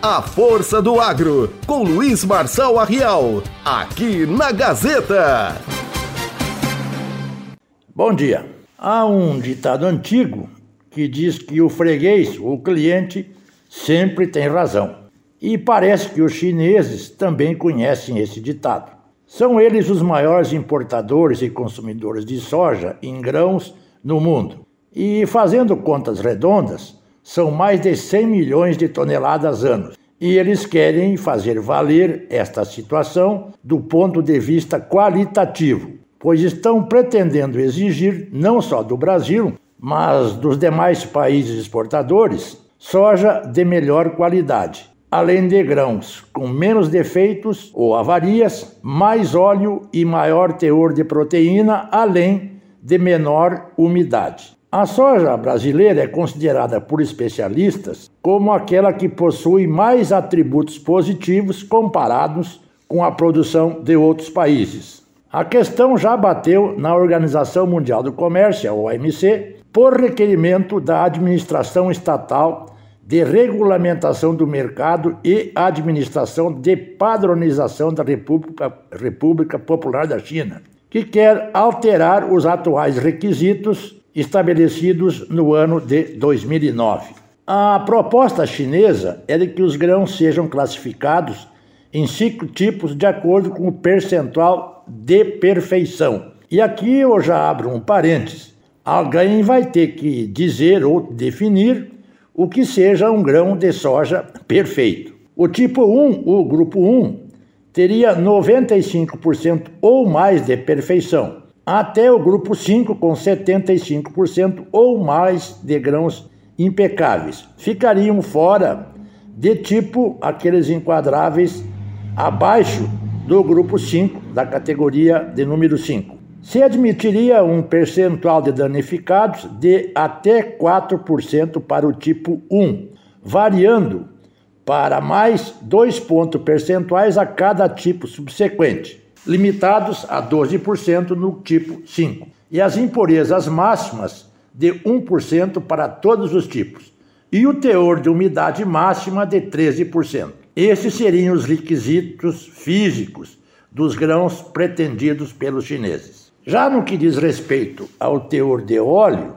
A Força do Agro, com Luiz Marçal Arrial, aqui na Gazeta. Bom dia. Há um ditado antigo que diz que o freguês, o cliente, sempre tem razão. E parece que os chineses também conhecem esse ditado. São eles os maiores importadores e consumidores de soja em grãos no mundo. E fazendo contas redondas, são mais de 100 milhões de toneladas anos. E eles querem fazer valer esta situação do ponto de vista qualitativo, pois estão pretendendo exigir, não só do Brasil, mas dos demais países exportadores, soja de melhor qualidade, além de grãos com menos defeitos ou avarias, mais óleo e maior teor de proteína, além de menor umidade. A soja brasileira é considerada por especialistas como aquela que possui mais atributos positivos comparados com a produção de outros países. A questão já bateu na Organização Mundial do Comércio, a OMC, por requerimento da administração estatal de regulamentação do mercado e administração de padronização da República, República Popular da China, que quer alterar os atuais requisitos estabelecidos no ano de 2009. A proposta chinesa é de que os grãos sejam classificados em cinco tipos de acordo com o percentual de perfeição. E aqui eu já abro um parênteses. Alguém vai ter que dizer ou definir o que seja um grão de soja perfeito. O tipo 1, o grupo 1, teria 95% ou mais de perfeição até o grupo 5 com 75% ou mais de grãos impecáveis. Ficariam fora de tipo aqueles enquadráveis abaixo do grupo 5, da categoria de número 5. Se admitiria um percentual de danificados de até 4% para o tipo 1, variando para mais 2 pontos percentuais a cada tipo subsequente limitados a 12% no tipo 5, e as impurezas máximas de 1% para todos os tipos, e o teor de umidade máxima de 13%. Esses seriam os requisitos físicos dos grãos pretendidos pelos chineses. Já no que diz respeito ao teor de óleo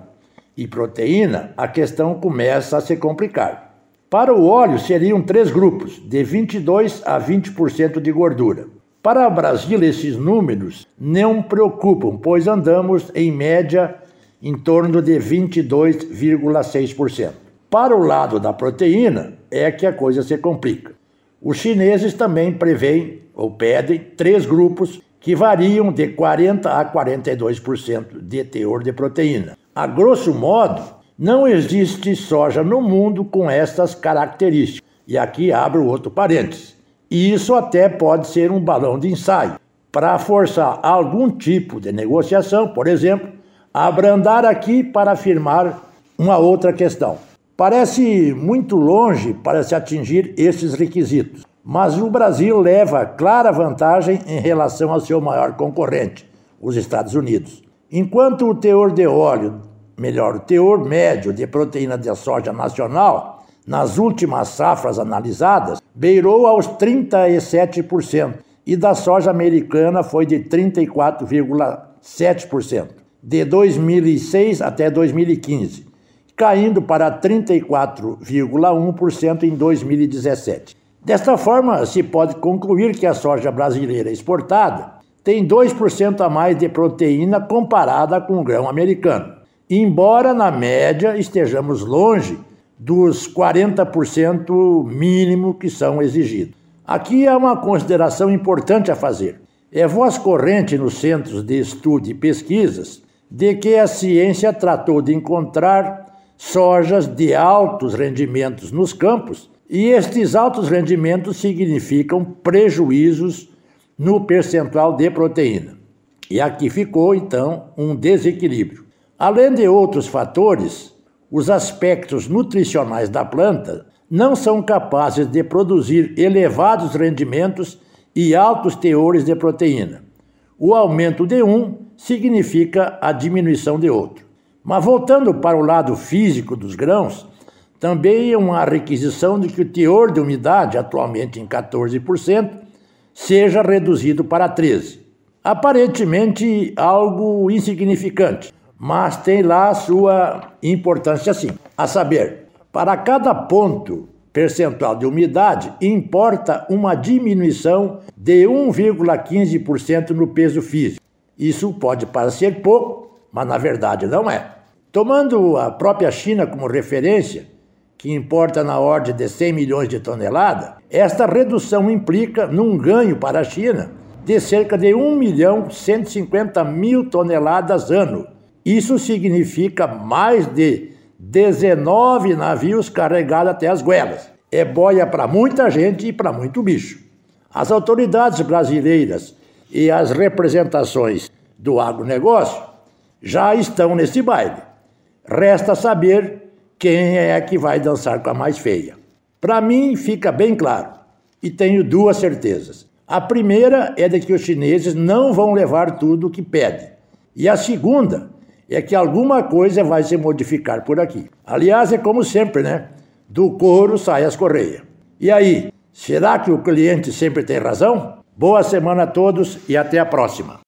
e proteína, a questão começa a se complicar. Para o óleo seriam três grupos, de 22 a 20% de gordura. Para o Brasil, esses números não preocupam, pois andamos em média em torno de 22,6%. Para o lado da proteína, é que a coisa se complica. Os chineses também preveem ou pedem três grupos que variam de 40 a 42% de teor de proteína. A grosso modo, não existe soja no mundo com essas características. E aqui abro outro parênteses. E isso até pode ser um balão de ensaio para forçar algum tipo de negociação, por exemplo, abrandar aqui para afirmar uma outra questão. Parece muito longe para se atingir esses requisitos, mas o Brasil leva clara vantagem em relação ao seu maior concorrente, os Estados Unidos. Enquanto o teor de óleo, melhor, o teor médio de proteína de soja nacional nas últimas safras analisadas, beirou aos 37%, e da soja americana foi de 34,7%, de 2006 até 2015, caindo para 34,1% em 2017. Desta forma, se pode concluir que a soja brasileira exportada tem 2% a mais de proteína comparada com o grão americano, embora na média estejamos longe dos 40% mínimo que são exigidos. Aqui há uma consideração importante a fazer. É voz corrente nos centros de estudo e pesquisas de que a ciência tratou de encontrar sojas de altos rendimentos nos campos, e estes altos rendimentos significam prejuízos no percentual de proteína. E aqui ficou, então, um desequilíbrio. Além de outros fatores, os aspectos nutricionais da planta não são capazes de produzir elevados rendimentos e altos teores de proteína. O aumento de um significa a diminuição de outro. Mas voltando para o lado físico dos grãos, também é uma requisição de que o teor de umidade, atualmente em 14%, seja reduzido para 13%. Aparentemente algo insignificante, mas tem lá sua importância sim. A saber, para cada ponto percentual de umidade, importa uma diminuição de 1,15% no peso físico. Isso pode parecer pouco, mas na verdade não é. Tomando a própria China como referência, que importa na ordem de 100 milhões de toneladas, esta redução implica num ganho para a China de cerca de 1 milhão 150 mil toneladas ano. Isso significa mais de 19 navios carregados até as goelas. É boia para muita gente e para muito bicho. As autoridades brasileiras e as representações do agronegócio já estão nesse baile. Resta saber quem é que vai dançar com a mais feia. Para mim fica bem claro e tenho duas certezas. A primeira é de que os chineses não vão levar tudo o que pedem. E a segunda é que alguma coisa vai se modificar por aqui. Aliás, é como sempre, né? Do couro sai as correias. E aí, será que o cliente sempre tem razão? Boa semana a todos e até a próxima.